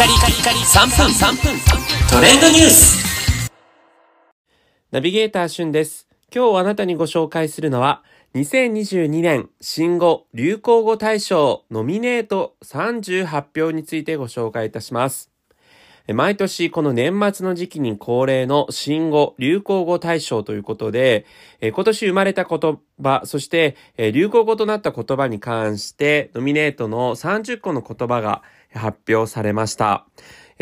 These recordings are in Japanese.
カリカリカリ3分3分トレンドニュースナビゲーターしゅんです。今日あなたにご紹介するのは、2022年新語・流行語大賞ノミネート30発表についてご紹介いたします。毎年この年末の時期に恒例の新語・流行語大賞ということで、今年生まれた言葉、そして流行語となった言葉に関してノミネートの30個の言葉が発表されました。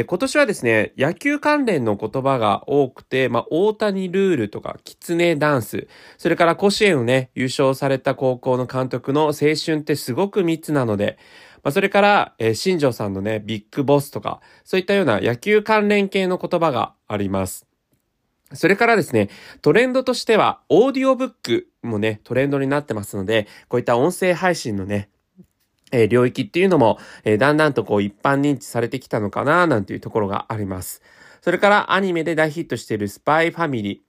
今年はですね、野球関連の言葉が多くて、まあ、大谷ルールとか、キツネダンス、それから甲子園をね、優勝された高校の監督の青春ってすごく密なので、まあ、それから、えー、新庄さんのね、ビッグボスとか、そういったような野球関連系の言葉があります。それからですね、トレンドとしては、オーディオブックもね、トレンドになってますので、こういった音声配信のね、えー、領域っていうのも、えー、だんだんとこう一般認知されてきたのかななんていうところがあります。それからアニメで大ヒットしているスパイファミリー。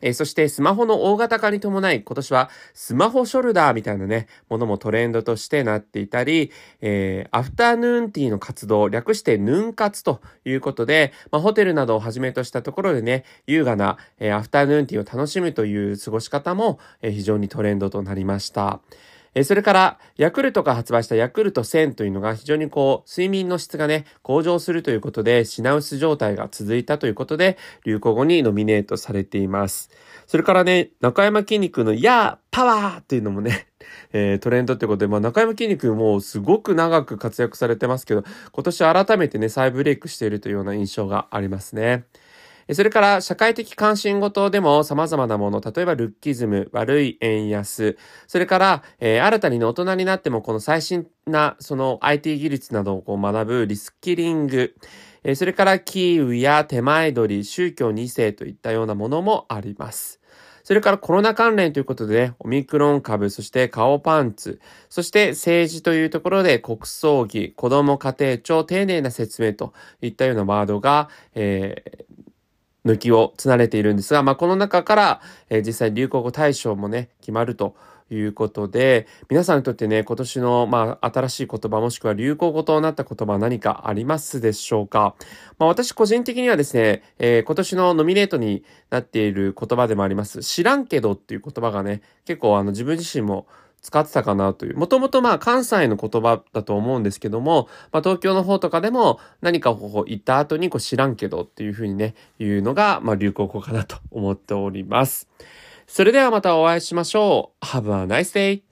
えー、そしてスマホの大型化に伴い今年はスマホショルダーみたいなね、ものもトレンドとしてなっていたり、えー、アフタヌーンティーの活動、略してヌン活ということで、まあ、ホテルなどをはじめとしたところでね、優雅な、えー、アフタヌーンティーを楽しむという過ごし方も、えー、非常にトレンドとなりました。えそれから、ヤクルトが発売したヤクルト1000というのが非常にこう、睡眠の質がね、向上するということで、品薄状態が続いたということで、流行語にノミネートされています。それからね、中山筋肉のやーパワーっていうのもね、えー、トレンドってことで、まあ、中山筋肉もすごく長く活躍されてますけど、今年改めてね、再ブレイクしているというような印象がありますね。それから、社会的関心事でも様々なもの、例えばルッキズム、悪い円安、それから、えー、新たに、大人になってもこの最新な、その IT 技術などをこう学ぶリスキリング、えー、それからキーウや手前取り、宗教2世といったようなものもあります。それからコロナ関連ということで、ね、オミクロン株、そして顔パンツ、そして政治というところで国葬儀、子ども家庭庁、丁寧な説明といったようなワードが、えー抜きをつなれているんですが、まあ、この中から、えー、実際流行語大賞もね、決まるということで、皆さんにとってね、今年の、まあ、新しい言葉もしくは流行語となった言葉は何かありますでしょうか？まあ、私個人的にはですね、えー、今年のノミネートになっている言葉でもあります、知らんけどっていう言葉がね、結構あの自分自身も使ってたかなという。もともとまあ関西の言葉だと思うんですけども、まあ東京の方とかでも何かこう行った後にこう知らんけどっていうふうにね、言うのがまあ流行語かなと思っております。それではまたお会いしましょう。Have a nice day!